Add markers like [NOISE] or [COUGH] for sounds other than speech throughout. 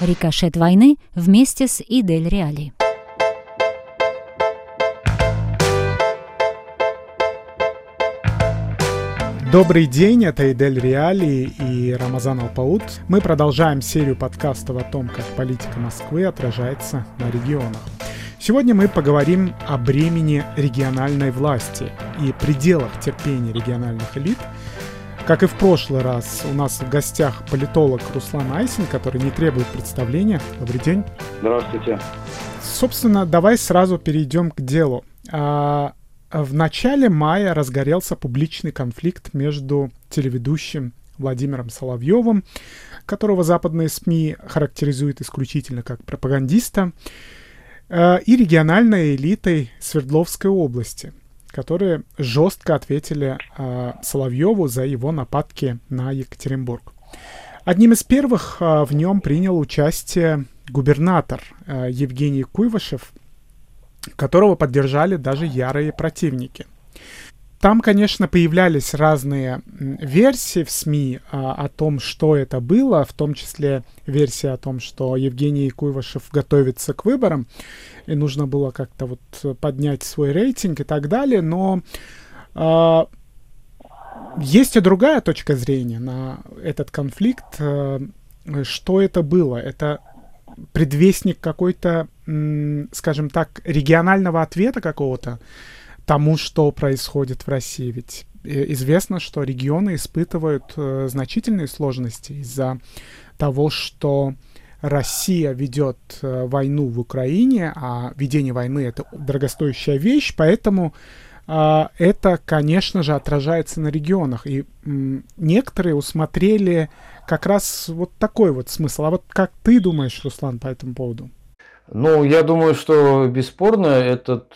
Рикошет войны вместе с Идель Реали. Добрый день, это Идель Реали и Рамазан Алпаут. Мы продолжаем серию подкастов о том, как политика Москвы отражается на регионах. Сегодня мы поговорим о бремени региональной власти и пределах терпения региональных элит. Как и в прошлый раз, у нас в гостях политолог Руслан Айсин, который не требует представления. Добрый день. Здравствуйте. Собственно, давай сразу перейдем к делу. А, в начале мая разгорелся публичный конфликт между телеведущим Владимиром Соловьевым, которого западные СМИ характеризуют исключительно как пропагандиста, Э, и региональной элитой Свердловской области, которые жестко ответили э, Соловьеву за его нападки на Екатеринбург. Одним из первых э, в нем принял участие губернатор Евгений Куйвашев, которого поддержали даже ярые противники – там, конечно, появлялись разные версии в СМИ а, о том, что это было, в том числе версия о том, что Евгений Куйвашев готовится к выборам, и нужно было как-то вот поднять свой рейтинг и так далее, но а, есть и другая точка зрения на этот конфликт. А, что это было? Это предвестник какой-то, скажем так, регионального ответа какого-то, тому, что происходит в России. Ведь э, известно, что регионы испытывают э, значительные сложности из-за того, что Россия ведет э, войну в Украине, а ведение войны это дорогостоящая вещь, поэтому э, это, конечно же, отражается на регионах. И некоторые усмотрели как раз вот такой вот смысл. А вот как ты думаешь, Руслан, по этому поводу? Ну, я думаю, что бесспорно этот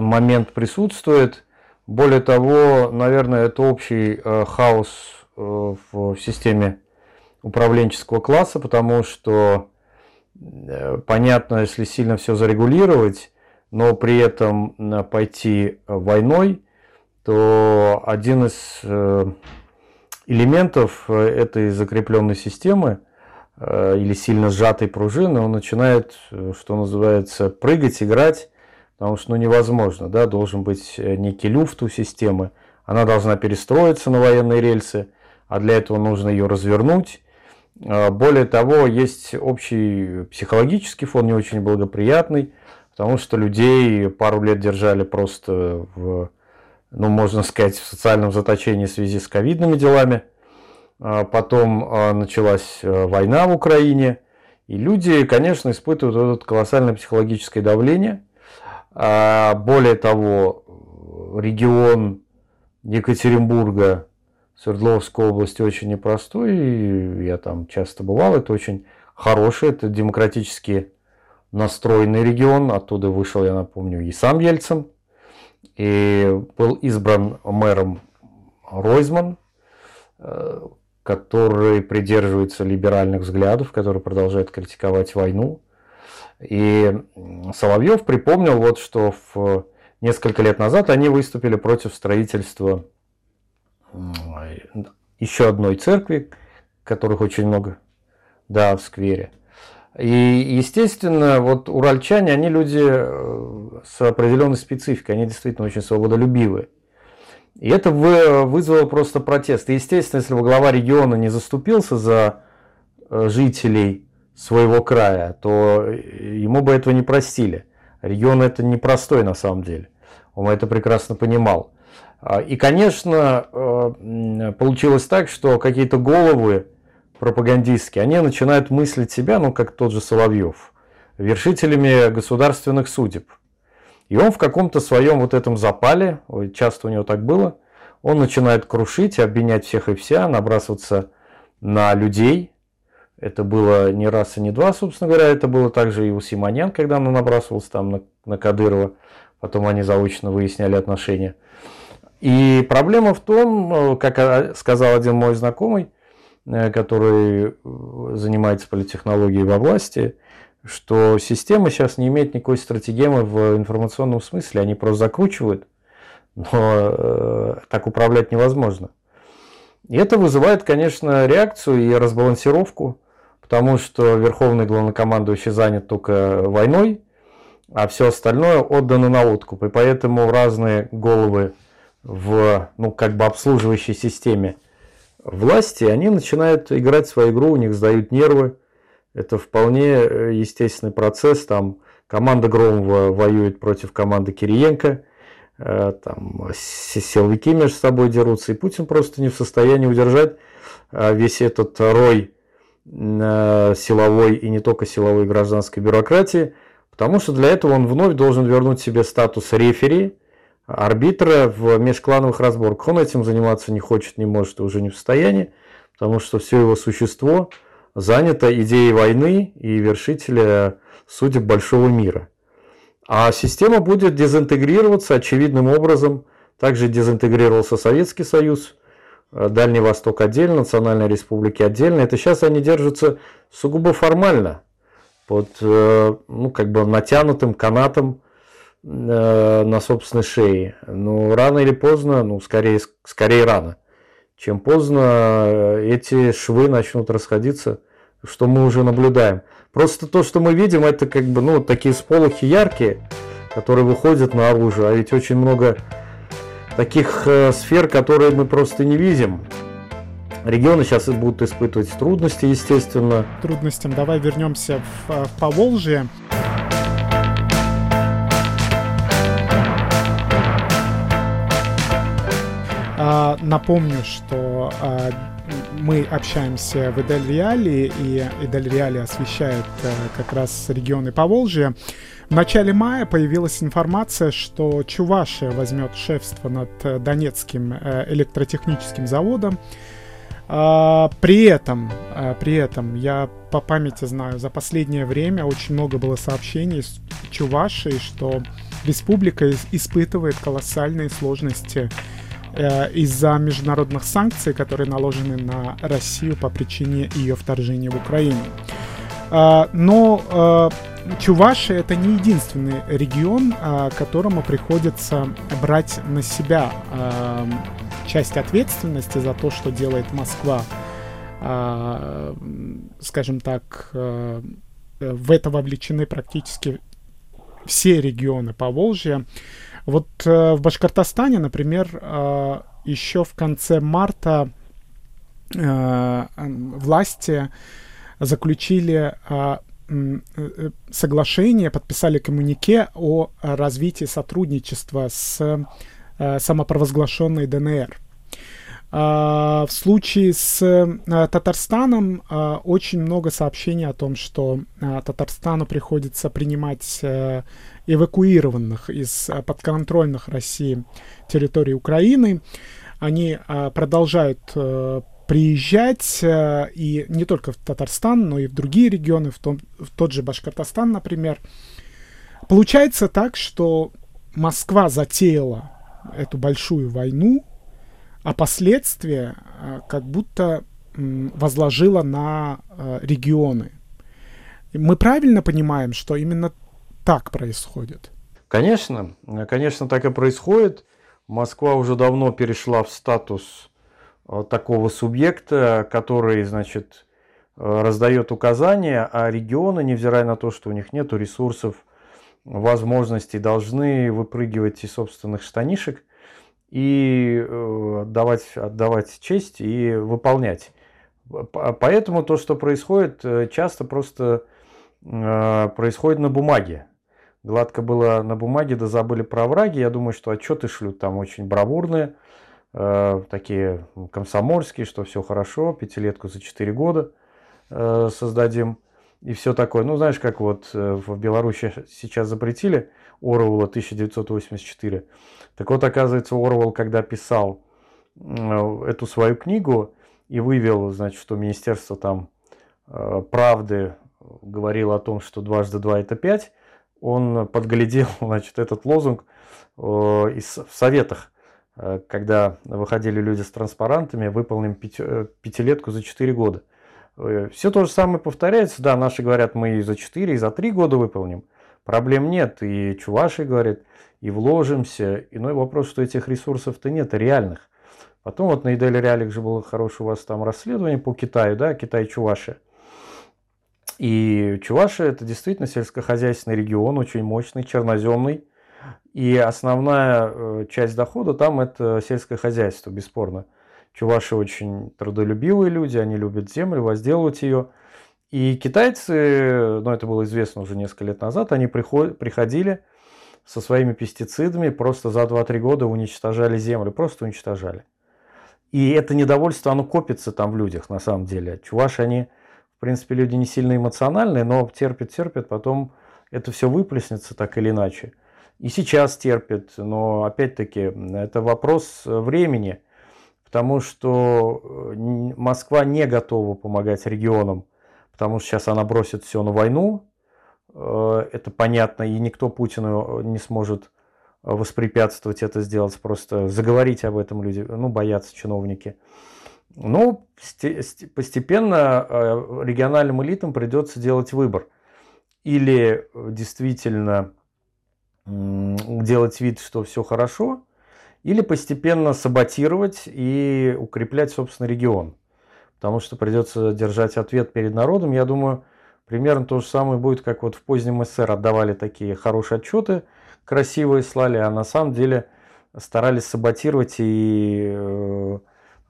момент присутствует. Более того, наверное, это общий э, хаос э, в системе управленческого класса, потому что э, понятно, если сильно все зарегулировать, но при этом пойти войной, то один из элементов этой закрепленной системы или сильно сжатой пружины, он начинает, что называется, прыгать, играть, потому что ну, невозможно, да, должен быть э, некий люфт у системы, она должна перестроиться на военные рельсы, а для этого нужно ее развернуть. А, более того, есть общий психологический фон не очень благоприятный, потому что людей пару лет держали просто в, ну, можно сказать, в социальном заточении в связи с ковидными делами. А, потом а, началась э, война в Украине, и люди, конечно, испытывают это колоссальное психологическое давление – более того, регион Екатеринбурга, Свердловской области очень непростой. Я там часто бывал. Это очень хороший, это демократически настроенный регион. Оттуда вышел, я напомню, и сам Ельцин. И был избран мэром Ройзман, э, который придерживается либеральных взглядов, который продолжает критиковать войну. И Соловьев припомнил, вот, что в несколько лет назад они выступили против строительства еще одной церкви, которых очень много, да, в сквере. И, естественно, вот уральчане, они люди э, с определенной спецификой, они действительно очень свободолюбивые. И это вызвало просто протест. И, естественно, если бы глава региона не заступился за э, жителей своего края, то ему бы этого не простили. Регион это непростой на самом деле. Он это прекрасно понимал. А, и, конечно, э, получилось так, что какие-то головы пропагандистские, они начинают мыслить себя, ну, как тот же Соловьев, вершителями государственных судеб. И он в каком-то своем вот этом запале, часто у него так было, он начинает крушить, обвинять всех и вся, набрасываться на людей, это было не раз и не два, собственно говоря. Это было также и у Симонян, когда она набрасывался там на, на Кадырова. Потом они заочно выясняли отношения. И проблема в том, э, как э, сказал один мой знакомый, э, который занимается политтехнологией во власти, что система сейчас не имеет никакой стратегемы в информационном смысле. Они просто закручивают, но э, так управлять невозможно. И это вызывает, конечно, реакцию и разбалансировку потому что верховный главнокомандующий занят только войной, а все остальное отдано на откуп. И поэтому разные головы в, ну, как бы обслуживающей системе власти, они начинают играть свою игру, у них сдают нервы. Это вполне э, естественный процесс. Там команда Громова воюет против команды Кириенко, э, там силовики между собой дерутся, и Путин просто не в состоянии удержать э, весь этот рой силовой и не только силовой гражданской бюрократии, потому что для этого он вновь должен вернуть себе статус рефери, арбитра в межклановых разборках. Он этим заниматься не хочет, не может, уже не в состоянии, потому что все его существо занято идеей войны и вершителя судеб большого мира. А система будет дезинтегрироваться очевидным образом. Также дезинтегрировался Советский Союз, Дальний Восток отдельно, Национальная Республика отдельно. Это сейчас они держатся сугубо формально, под э, ну, как бы натянутым канатом Э, на собственной шее. Но рано или поздно, ну, скорее, скорее рано, чем поздно э, эти швы начнут расходиться, что мы уже наблюдаем. Просто то, что мы видим, это как бы, ну, такие сполохи яркие, которые выходят наружу, а ведь очень много таких э, сфер, которые мы просто не видим. Регионы сейчас будут испытывать трудности, естественно. Трудностям. Давай вернемся в, в Поволжье. А, напомню, что а, мы общаемся в Эдель Реали, и Эдель Реали освещает а, как раз регионы Поволжья. В начале мая появилась информация, что Чувашия возьмет шефство над э, Донецким э, электротехническим заводом. При этом, при этом, я по памяти знаю, за последнее время очень много было сообщений с Чувашией, что республика испытывает колоссальные сложности Э, из-за международных санкций, которые наложены на Россию по причине ее вторжения в Украину. Э, но э, Чувашия это не единственный регион, которому приходится брать на себя часть ответственности за то, что делает Москва, скажем так, в это вовлечены практически все регионы Поволжья. Вот э, в Башкортостане, например, э, еще в конце марта э, власти заключили соглашение, подписали коммунике о развитии сотрудничества с самопровозглашенной ДНР. Uh, в случае с Татарстаном очень много сообщений о том, что Татарстану приходится принимать эвакуированных из а, подконтрольных России территорий Украины. Они а, продолжают э, приезжать э, и не только в Татарстан, но и в другие регионы, в, том, в тот же Башкортостан, например. Получается так, что Москва затеяла эту большую войну, а последствия э, как будто возложила на регионы. Мы правильно понимаем, что именно так происходит? Конечно, конечно, так и происходит. Москва уже давно перешла в статус э, такого субъекта, который, значит, э, раздает указания, а регионы, невзирая на то, что у них нет ресурсов, возможностей, должны выпрыгивать из собственных штанишек и э, отдавать, отдавать честь и выполнять. Поэтому то, что происходит, часто просто происходит на бумаге. Гладко было на бумаге, да забыли про враги. Я думаю, что отчеты шлют там очень бравурные, э, такие комсомольские, что все хорошо, пятилетку за 4 года э, создадим и все такое. Ну, знаешь, как вот э, в Беларуси сейчас запретили Оруэлла 1984. Так вот, оказывается, Оруэлл, когда писал э, эту свою книгу и вывел, значит, что Министерство там э, правды говорило о том, что дважды два это пять, он подглядел [LAUGHS] значит, этот лозунг э, из, в советах, э, когда выходили люди с транспарантами, выполним э, пятилетку за 4 года. Все то же самое повторяется. Да, наши говорят, мы и за 4, и за 3 года выполним. Проблем нет. И чуваши говорят, и вложимся. Иной вопрос, что этих ресурсов-то нет, реальных. Потом вот на Иделе Реалик же было хорошее у вас там расследование по Китаю, да, Китай-Чуваши. И Чувашия – это действительно сельскохозяйственный регион, очень мощный, черноземный. И основная э, часть дохода там – это сельское хозяйство, бесспорно. Чуваши очень трудолюбивые люди, они любят землю, возделывать ее. И китайцы, ну это было известно уже несколько лет назад, они приходили со своими пестицидами, просто за 2-3 года уничтожали землю, просто уничтожали. И это недовольство, оно копится там в людях на самом деле. Чуваши, они, в принципе, люди не сильно эмоциональные, но терпят, терпят, потом это все выплеснется так или иначе. И сейчас терпят, но опять-таки это вопрос времени, потому что э, Москва не готова помогать регионам, потому что сейчас она бросит все на войну, Э, это понятно, и никто Путину не сможет э, воспрепятствовать это сделать, просто заговорить об этом люди, ну, боятся чиновники. Но постепенно э, региональным элитам придется делать выбор. Или действительно делать вид, что все хорошо, или постепенно саботировать и укреплять, собственно, регион. Потому что придется держать ответ перед народом. Я думаю, Примерно то же самое будет, как вот в позднем СССР отдавали такие хорошие отчеты, красивые слали, а на самом деле старались саботировать и э,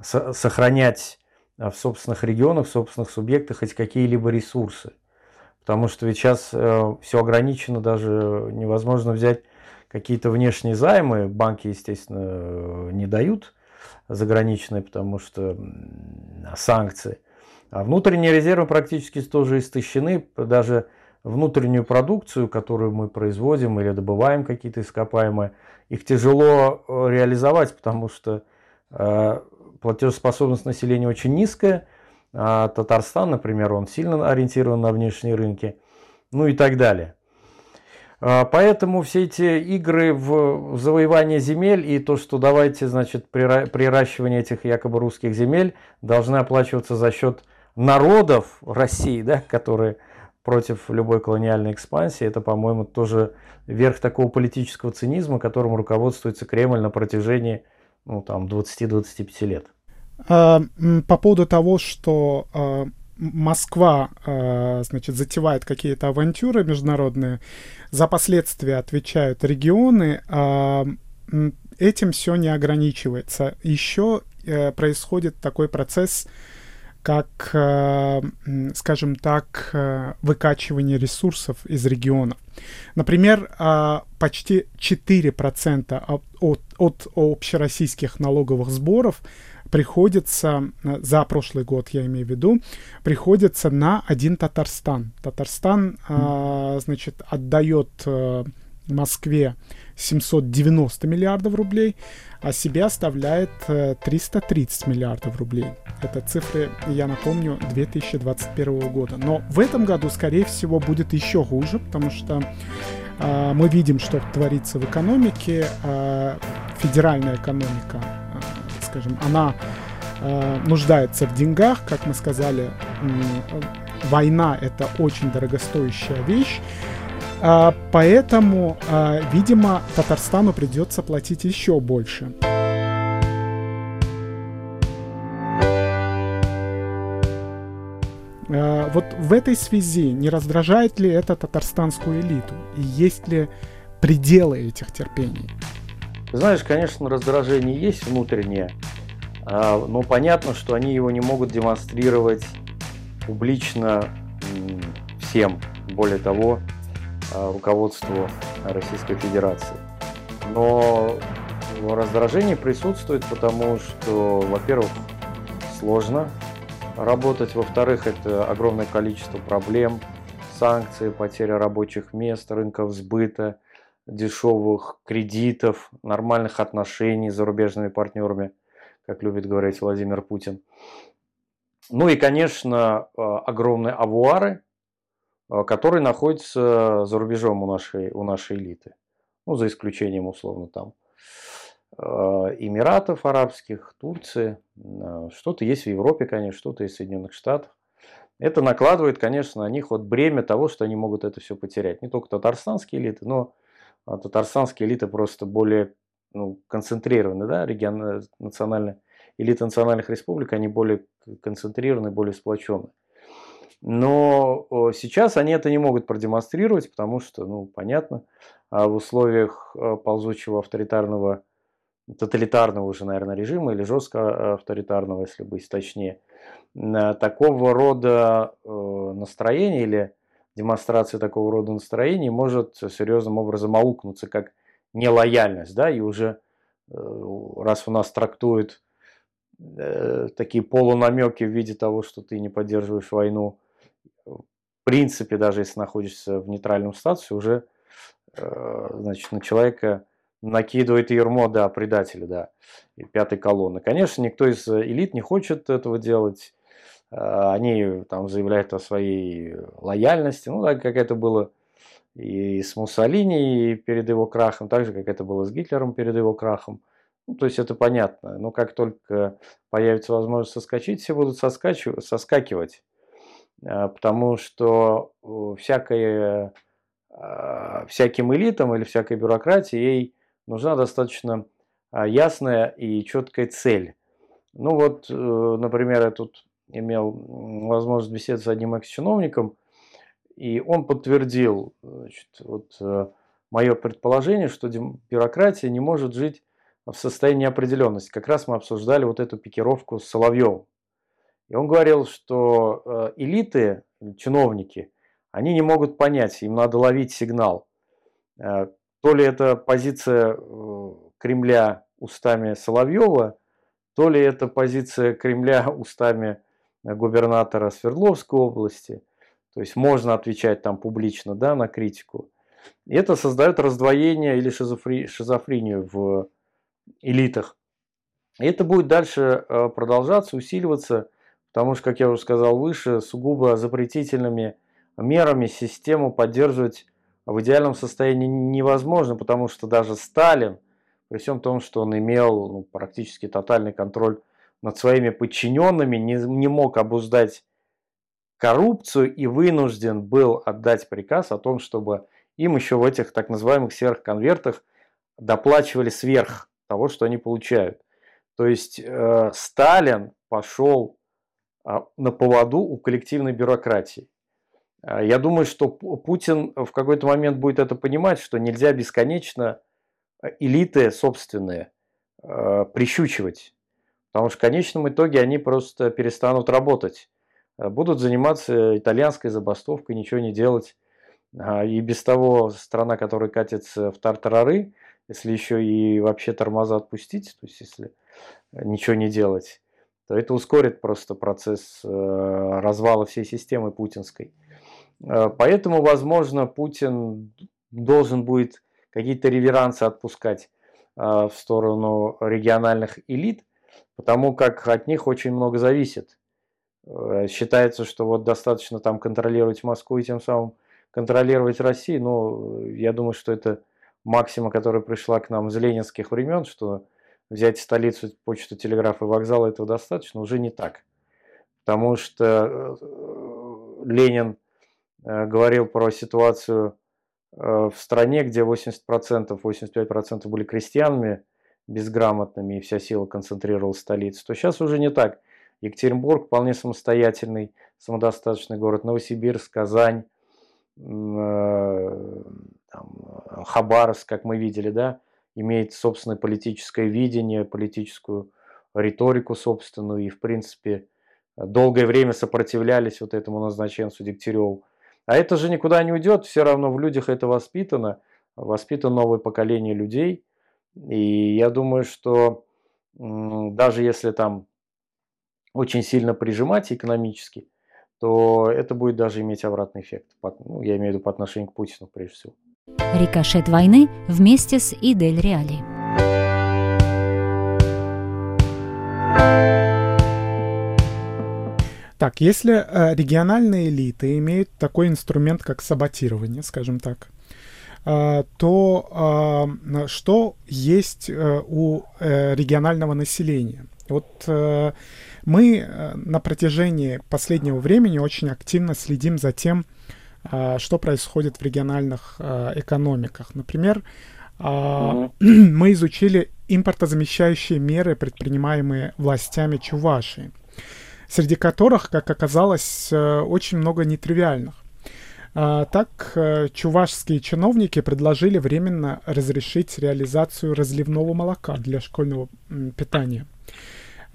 сохранять в собственных регионах, в собственных субъектах хоть какие-либо ресурсы. Потому что ведь сейчас э, все ограничено, даже невозможно взять какие-то внешние займы. Банки, естественно, не дают заграничные, потому что санкции. А внутренние резервы практически тоже истощены. Даже внутреннюю продукцию, которую мы производим или добываем какие-то ископаемые, их тяжело э, реализовать, потому что э, платежеспособность населения очень низкая. А Татарстан, например, он сильно ориентирован на внешние рынки, ну и так далее. А, поэтому все эти игры в завоевание земель и то, что давайте, значит, приращивание этих якобы русских земель должны оплачиваться за счет народов России, да, которые против любой колониальной экспансии, это, по-моему, тоже верх такого политического цинизма, которым руководствуется Кремль на протяжении ну, там, 20-25 лет. А, по поводу того, что а, Москва, а, значит, затевает какие-то авантюры международные, за последствия отвечают регионы, этим все не ограничивается. Еще э, происходит такой процесс как, э, скажем так, э, выкачивание ресурсов из регионов. Например, э, почти 4% от, от, от общероссийских налоговых сборов приходится, за прошлый год я имею в виду, приходится на один Татарстан. Татарстан, значит, отдает Москве 790 миллиардов рублей, а себе оставляет 330 э, миллиардов рублей. Это цифры, я напомню, 2021 года. Но в этом году, скорее всего, будет еще хуже, потому что э, мы видим, что творится в экономике. Э, федеральная экономика, э, скажем, она э, нуждается в деньгах, как мы сказали. Э, война это очень дорогостоящая вещь. А, поэтому, а, видимо, Татарстану придется платить еще больше. А, вот в этой связи не раздражает ли это татарстанскую элиту? И есть ли пределы этих терпений? Знаешь, конечно, раздражение есть внутреннее, но понятно, что они его не могут демонстрировать публично всем. Более того, руководству Российской Федерации. Но раздражение присутствует, потому что, во-первых, сложно работать, во-вторых, это огромное количество проблем, санкции, потеря рабочих мест, рынков сбыта, дешевых кредитов, нормальных отношений с зарубежными партнерами, как любит говорить Владимир Путин. Ну и, конечно, э, огромные авуары, который находится за рубежом у нашей, у нашей элиты. Ну, за исключением, условно, там а, Эмиратов Арабских, Турции. А, что-то есть в Европе, конечно, что-то есть в Соединенных Штатах. Это накладывает, конечно, на них вот бремя того, что они могут это все потерять. Не только татарстанские элиты, но татарстанские элиты просто более ну, концентрированы, да, регион, национальные, элиты национальных республик, они более концентрированы, более сплоченные. Но сейчас они это не могут продемонстрировать, потому что, ну, понятно, а в условиях э, ползучего авторитарного, тоталитарного уже, наверное, режима или жестко авторитарного, если быть точнее, такого рода э, настроение или демонстрация такого рода настроений может серьезным образом аукнуться как нелояльность, да, и уже э, раз у нас трактуют такие полунамеки в виде того, что ты не поддерживаешь войну, принципе, даже если находишься в нейтральном статусе, уже э, значит, на человека накидывает ермо, да, предателя, да, и пятой колонны. Конечно, никто из элит не хочет этого делать. Э, они там заявляют о своей лояльности, ну, так как это было и с Муссолини перед его крахом, так же, как это было с Гитлером перед его крахом. Ну, то есть это понятно. Но как только появится возможность соскочить, все будут соскакивать. А, потому что всякое, а, всяким элитам или всякой бюрократии ей нужна достаточно а, ясная и четкая цель. Ну вот, э, например, я тут имел возможность беседовать с одним экс-чиновником, и он подтвердил значит, вот, э, мое предположение, что бюрократия не может жить в состоянии неопределенности. Как раз мы обсуждали вот эту пикировку с Соловьевым. И он говорил, что э, элиты, чиновники, они не могут понять, им надо ловить сигнал. Э, то ли это позиция э, Кремля устами Соловьева, то ли это позиция Кремля устами губернатора Свердловской области. То есть можно отвечать там публично да, на критику. И это создает раздвоение или шизофри... шизофрению в элитах. И это будет дальше продолжаться, усиливаться потому что, как я уже сказал выше, сугубо запретительными мерами систему поддерживать в идеальном состоянии невозможно, потому что даже Сталин, при всем том, что он имел ну, практически тотальный контроль над своими подчиненными, не, не мог обуздать коррупцию и вынужден был отдать приказ о том, чтобы им еще в этих так называемых сверхконвертах доплачивали сверх того, что они получают. То есть э, Сталин пошел на поводу у коллективной бюрократии. А, я думаю, что Путин в какой-то момент будет это понимать, что нельзя бесконечно а, элиты собственные прищучивать. Потому что в конечном итоге они просто перестанут работать. Будут заниматься итальянской забастовкой, ничего не делать. И без того страна, которая катится в тартарары, если еще и вообще тормоза отпустить, то есть если ничего не делать, то это ускорит просто процесс э, развала всей системы путинской. Э, поэтому, возможно, Путин должен будет какие-то реверансы отпускать э, в сторону региональных элит, потому как от них очень много зависит. Считается, что вот достаточно там контролировать Москву и тем самым контролировать Россию. Но я думаю, что это максима, которая пришла к нам из ленинских времен, что взять столицу, почту, телеграф и вокзал, этого достаточно, уже не так. Потому что э, Ленин э, говорил про ситуацию э, в стране, где 80%, 85% были крестьянами безграмотными, и вся сила концентрировалась в столице, то сейчас уже не так. Екатеринбург вполне самостоятельный, самодостаточный город, Новосибирск, Казань, Хабаровск, как мы видели, да, имеет собственное политическое видение, политическую риторику собственную и, в принципе, долгое время сопротивлялись вот этому назначенцу Дегтяреву. А это же никуда не уйдет, все равно в людях это воспитано, воспитано новое поколение людей. И я думаю, что даже если там очень сильно прижимать экономически, то это будет даже иметь обратный эффект. Ну, я имею в виду по отношению к Путину прежде всего. Рикошет войны вместе с Идель Реали. Так, если э, региональные элиты имеют такой инструмент, как саботирование, скажем так, э, то э, что есть у регионального населения? Вот мы на протяжении последнего времени очень активно следим за тем, что происходит в региональных а, экономиках. Например, угу. мы изучили импортозамещающие меры, предпринимаемые властями Чувашии. среди которых, как оказалось, очень много нетривиальных. А, так, э, чувашские чиновники предложили временно разрешить реализацию разливного молока для школьного питания.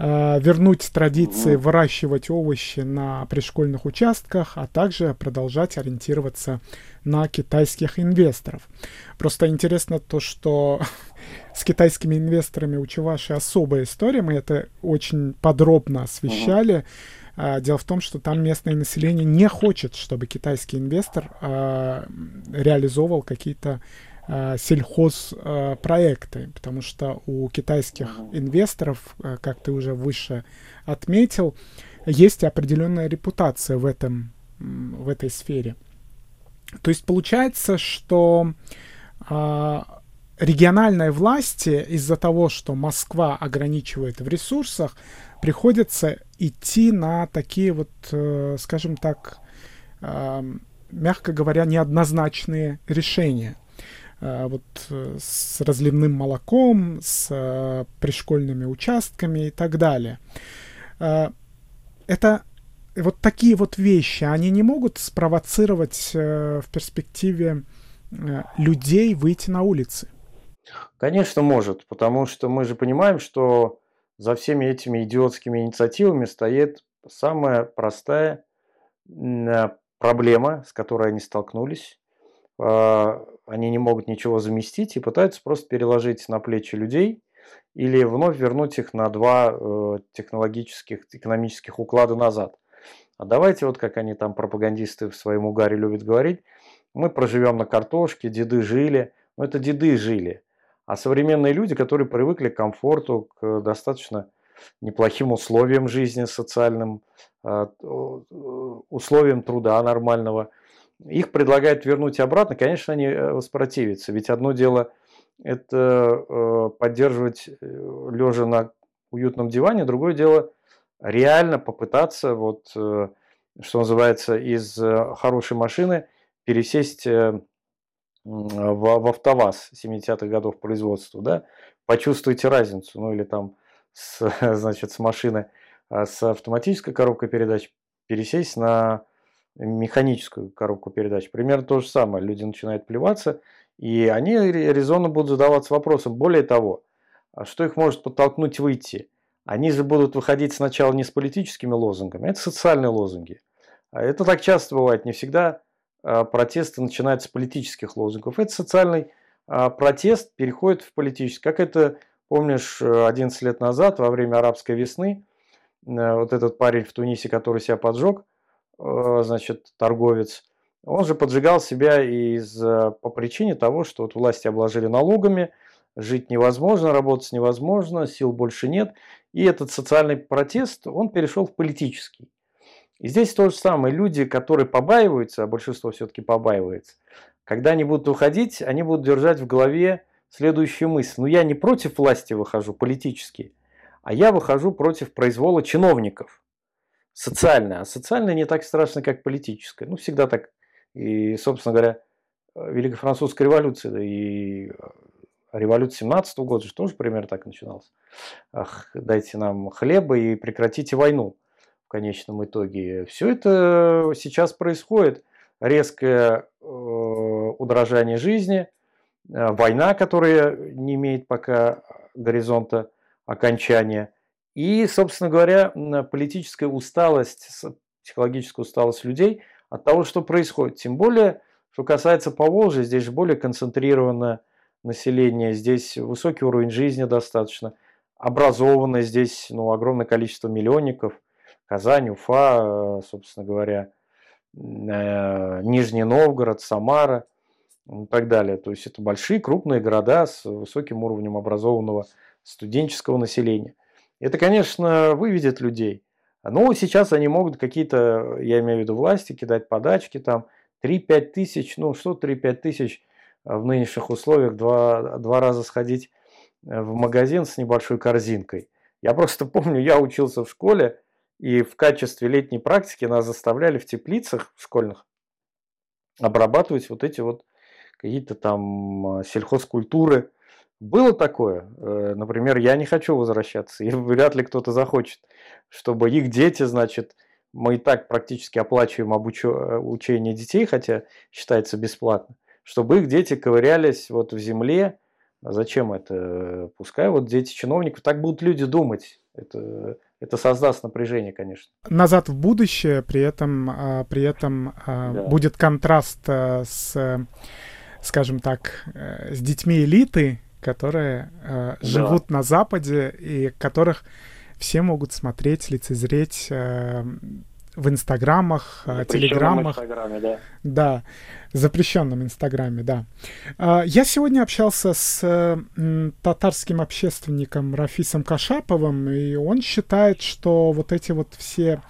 А, вернуть традиции выращивать овощи на пришкольных участках, а также продолжать ориентироваться на китайских инвесторов. Просто интересно то, что [LAUGHS] с китайскими инвесторами у Чуваши особая история. Мы это очень подробно освещали. А, дело в том, что там местное население не хочет, чтобы китайский инвестор а, реализовывал какие-то сельхозпроекты, потому что у китайских инвесторов, как ты уже выше отметил, есть определенная репутация в этом в этой сфере. То есть получается, что региональные власти из-за того, что Москва ограничивает в ресурсах, приходится идти на такие вот, э, скажем так, э, мягко говоря, неоднозначные решения. Э, вот с разливным молоком, с пришкольными участками и так далее. Это вот такие вот вещи, они не могут спровоцировать в перспективе людей выйти на улицы? Конечно, может, потому что мы же понимаем, что за всеми этими идиотскими инициативами стоит самая простая э, проблема, с которой они столкнулись. Они не могут ничего заместить и пытаются просто переложить на плечи людей или вновь вернуть их на два э, технологических, экономических уклада назад. А давайте, вот как они там, пропагандисты в своем угаре любят говорить, мы проживем на картошке, деды жили. Но это деды жили. А современные люди, которые привыкли к комфорту, к достаточно неплохим условиям жизни социальным, а, условиям труда нормального, их предлагают вернуть обратно, конечно, они э, воспротивятся. Ведь одно дело это э, поддерживать э, лежа на уютном диване, другое дело реально попытаться, вот, что называется, из хорошей машины пересесть в, АвтоВАЗ 70-х годов производства, да, почувствуйте разницу, ну или там с, [LAUGHS] значит, с машины а, с автоматической коробкой передач пересесть на механическую коробку передач. Примерно то же самое. Люди начинают плеваться, и они резонно будут задаваться вопросом. Более того, а что их может подтолкнуть выйти? Они же будут выходить сначала не с политическими лозунгами, это социальные лозунги. А это так часто бывает, не всегда а, протесты начинаются с политических лозунгов. Это социальный а, протест переходит в политический. Как это, помнишь, 11 лет назад, во время арабской весны, э, вот этот парень в Тунисе, который себя поджег, э, значит, торговец, он же поджигал себя из, по причине того, что вот власти обложили налогами, жить невозможно, работать невозможно, сил больше нет. И этот социальный протест, он перешел в политический. И здесь то же самое. Люди, которые побаиваются, а большинство все-таки побаивается, когда они будут уходить, они будут держать в голове следующую мысль. Ну, я не против власти выхожу политически, а я выхожу против произвола чиновников. Социальное. А социальное не так страшно, как политическое. Ну, всегда так. И, собственно говоря, Великая Французская революция, да и революция 17 -го года же тоже примерно так начиналась. Ах, дайте нам хлеба и прекратите войну конечном итоге. Все это сейчас происходит. Резкое э, удорожание жизни, э, война, которая не имеет пока горизонта окончания. И, собственно говоря, политическая усталость, психологическая усталость людей от того, что происходит. Тем более, что касается Поволжья, здесь же более концентрировано население, здесь высокий уровень жизни достаточно, образованное здесь ну, огромное количество миллионников – Казань, Уфа, собственно говоря, э, Нижний Новгород, Самара и так далее. То есть это большие, крупные города с высоким уровнем образованного студенческого населения. Это, конечно, выведет людей. Но сейчас они могут какие-то, я имею в виду власти, кидать подачки, там 3-5 тысяч, ну что 3-5 тысяч в нынешних условиях, два, два раза сходить в магазин с небольшой корзинкой. Я просто [LAUGHS] помню, я учился в школе, и в качестве летней практики нас заставляли в теплицах школьных обрабатывать вот эти вот какие-то там а, сельхозкультуры, Было такое. Э, например, я не хочу возвращаться, [LAUGHS] и вряд ли кто-то захочет, чтобы их дети, значит, мы и так практически оплачиваем обучение детей, хотя считается бесплатно, чтобы их дети ковырялись вот в земле. А зачем это? Пускай вот дети чиновников, так будут люди думать. Это, это создаст напряжение, конечно. Назад в будущее, при этом, а, при этом а, да. будет контраст с, скажем так, э, с детьми элиты, которые да. живут на Западе и которых все могут смотреть, лицезреть э, в инстаграмах, э, телеграммах. да. Да, запрещенном инстаграме, да. Э, я сегодня общался с э, татарским общественником Рафисом Кашаповым, и он считает, что вот эти вот все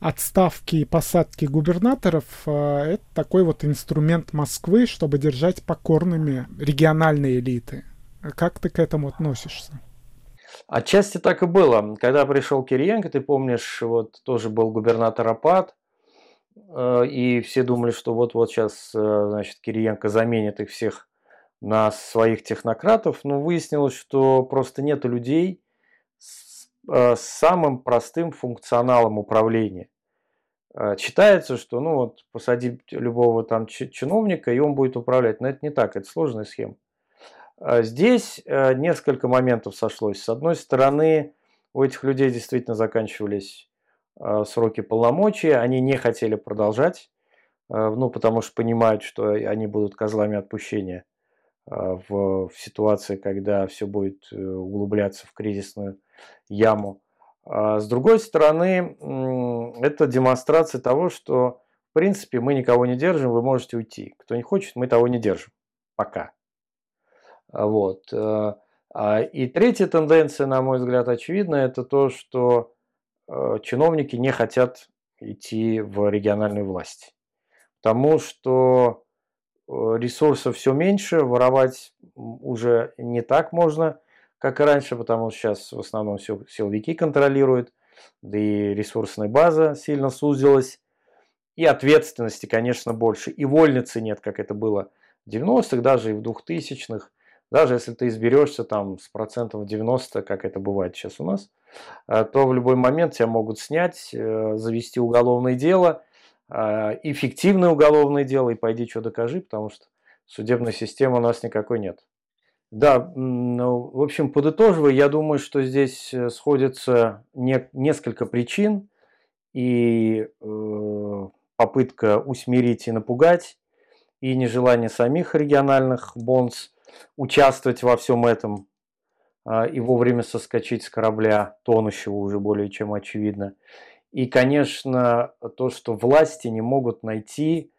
отставки и посадки губернаторов э, это такой вот инструмент Москвы, чтобы держать покорными региональные элиты. Как ты к этому относишься? Отчасти так и было. Когда пришел Кириенко, ты помнишь, вот тоже был губернатор Апат, э, и все думали, что вот-вот сейчас, э, значит, Кириенко заменит их всех на своих технократов, но выяснилось, что просто нет людей с, э, с самым простым функционалом управления. Считается, что ну вот посадить любого там чиновника, и он будет управлять. Но это не так, это сложная схема. А здесь э, несколько моментов сошлось. С одной стороны, у этих людей действительно заканчивались э, сроки полномочий, они не хотели продолжать, э, ну, потому что понимают, что они будут козлами отпущения в, в ситуации, когда все будет углубляться в кризисную яму. А с другой стороны, это демонстрация того, что, в принципе, мы никого не держим, вы можете уйти. Кто не хочет, мы того не держим. Пока. А, вот. Э, а, и третья тенденция, на мой взгляд, очевидна, это то, что э, чиновники не хотят идти в региональную власть. Потому что э, ресурсов все меньше, воровать уже не так можно, как и раньше, потому что сейчас в основном все силовики контролируют, да и ресурсная база сильно сузилась, и ответственности, конечно, больше, и вольницы нет, как это было в 90-х, даже и в 2000-х. Даже если ты изберешься там с процентов 90, как это бывает сейчас у нас, э, то в любой момент тебя могут снять, э, завести уголовное дело, э, эффективное уголовное дело, и пойди что докажи, потому что судебной системы у нас никакой нет. Да, ну, в общем, подытоживая, я думаю, что здесь сходится не, несколько причин, и э, попытка усмирить и напугать, и нежелание самих региональных бонс – участвовать во всем этом а, и вовремя соскочить с корабля, тонущего уже более чем очевидно. И, конечно, то, что власти не могут найти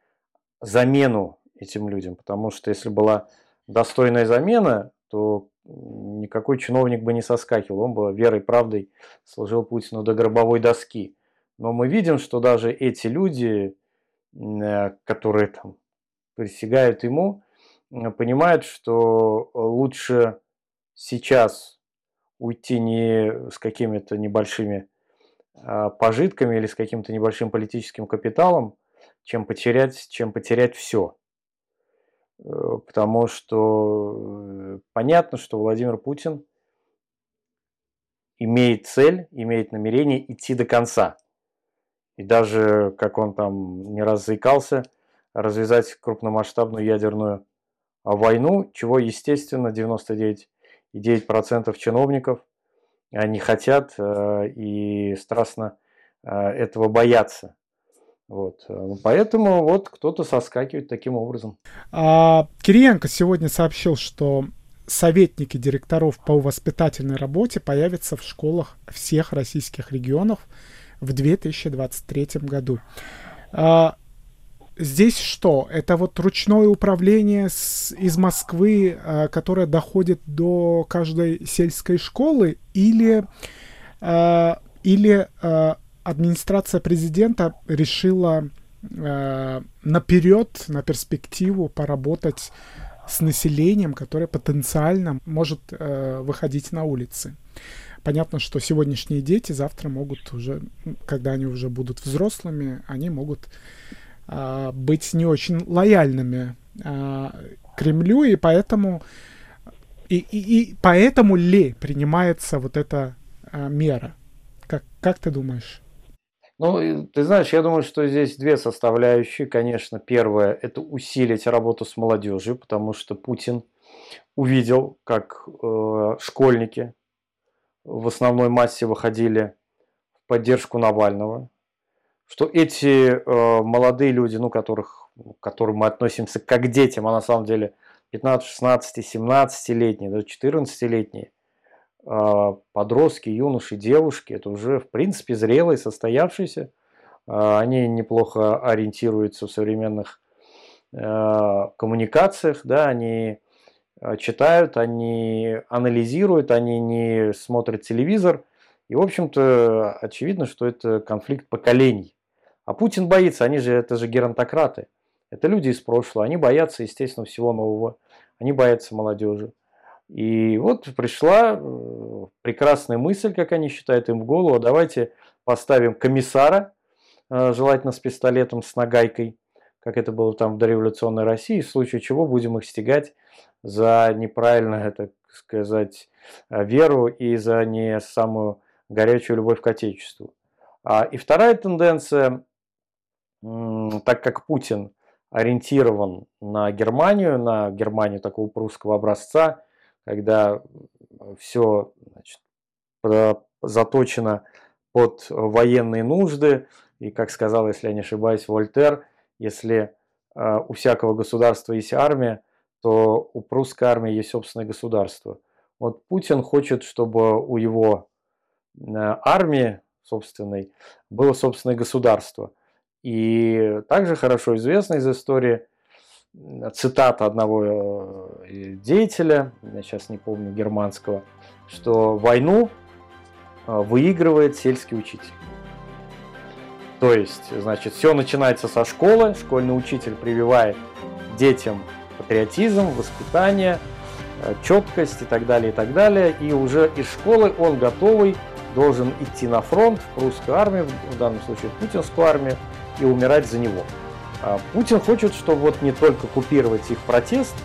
замену этим людям, потому что если была достойная замена, то никакой чиновник бы не соскакивал, он бы верой и правдой служил Путину до гробовой доски. Но мы видим, что даже эти люди, э, которые там присягают ему, понимают, что лучше сейчас уйти не с какими-то небольшими а, пожитками или с каким-то небольшим политическим капиталом, чем потерять, чем потерять все. Э, потому что э, понятно, что Владимир Путин имеет цель, имеет намерение идти до конца. И даже, как он там не раз заикался, развязать крупномасштабную ядерную войну, чего, естественно, 99,9% чиновников не хотят э, и страстно э, этого боятся. Вот. Поэтому вот кто-то соскакивает таким образом. А, Кириенко сегодня сообщил, что советники директоров по воспитательной работе появятся в школах всех российских регионов в 2023 году. А, здесь что? Это вот ручное управление с, из Москвы, э, которое доходит до каждой сельской школы, или, э, или э, администрация президента решила э, наперед, на перспективу поработать с населением, которое потенциально может э, выходить на улицы. Понятно, что сегодняшние дети завтра могут уже, когда они уже будут взрослыми, они могут а, быть не очень лояльными а, Кремлю, и поэтому И, и, и поэтому ли принимается вот эта а, мера? Как, как ты думаешь? Ну, ты знаешь, я думаю, что здесь две составляющие. Конечно, первое – это усилить работу с молодежью, потому что Путин увидел, как э, школьники в основной массе выходили в поддержку Навального, что эти э, молодые люди, ну, которых, к которым мы относимся как к детям, а на самом деле 15, 16, 17-летние, даже 14-летние, э, подростки, юноши, девушки, это уже, в принципе, зрелые, состоявшиеся. Э, они неплохо ориентируются в современных э, коммуникациях, да, они э, читают, они анализируют, они не смотрят телевизор. И, в общем-то, очевидно, что это конфликт поколений. А Путин боится, они же, это же геронтократы. Это люди из прошлого, они боятся, естественно, всего нового. Они боятся молодежи. И вот пришла э, прекрасная мысль, как они считают им в голову, давайте поставим комиссара, э, желательно с пистолетом, с нагайкой, как это было там в дореволюционной России, в случае чего будем их стягать за неправильно, так сказать, э, веру и за не самую горячую любовь к Отечеству. А, и вторая тенденция так как Путин ориентирован на Германию, на Германию такого прусского образца, когда все значит, заточено под военные нужды, и, как сказал, если я не ошибаюсь, Вольтер, если э, у всякого государства есть армия, то у прусской армии есть собственное государство. Вот Путин хочет, чтобы у его армии собственной было собственное государство – и также хорошо известна из истории цитата одного э, деятеля, я сейчас не помню, германского, что войну э, выигрывает сельский учитель. То есть, значит, все начинается со школы, школьный учитель прививает детям патриотизм, воспитание, э, четкость и так далее, и так далее. И уже из школы он готовый должен идти на фронт, в прусскую армию, в данном случае в путинскую армию, и умирать за него. А Путин хочет, чтобы вот не только купировать их протест,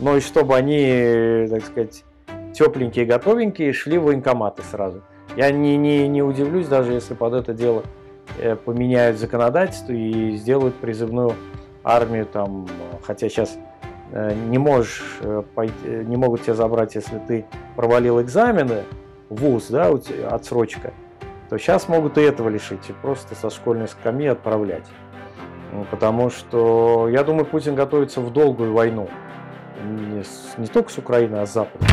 но и чтобы они, так сказать, тепленькие, готовенькие, шли в военкоматы сразу. Я не, не, не удивлюсь, даже если под это дело э, поменяют законодательство и сделают призывную армию, там, хотя сейчас э, не можешь э, не могут тебя забрать, если ты провалил экзамены, вуз, да, отсрочка – то сейчас могут и этого лишить, и просто со школьной скамьи отправлять. Ну, потому что, я думаю, Путин готовится в долгую войну. Не, с, не только с Украиной, а с Западом.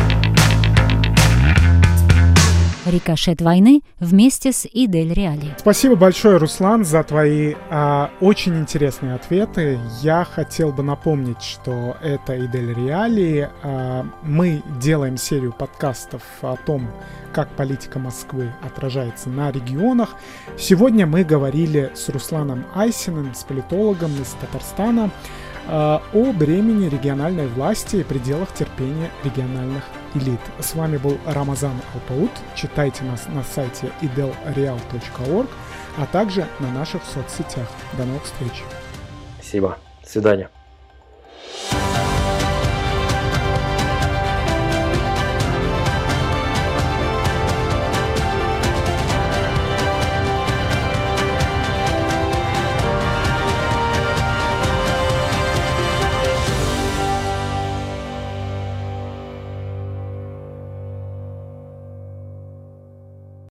Рикошет войны вместе с Идель Реали. Спасибо большое, Руслан, за твои а, очень интересные ответы. Я хотел бы напомнить, что это Идель Реали. А, мы делаем серию подкастов о том, как политика Москвы отражается на регионах. Сегодня мы говорили с Русланом Айсиным, с политологом из Татарстана, а, о бремени региональной власти и пределах терпения региональных элит. С вами был Рамазан Алпаут. Читайте нас на сайте idelreal.org, а также на наших соцсетях. До новых встреч. Спасибо. До свидания.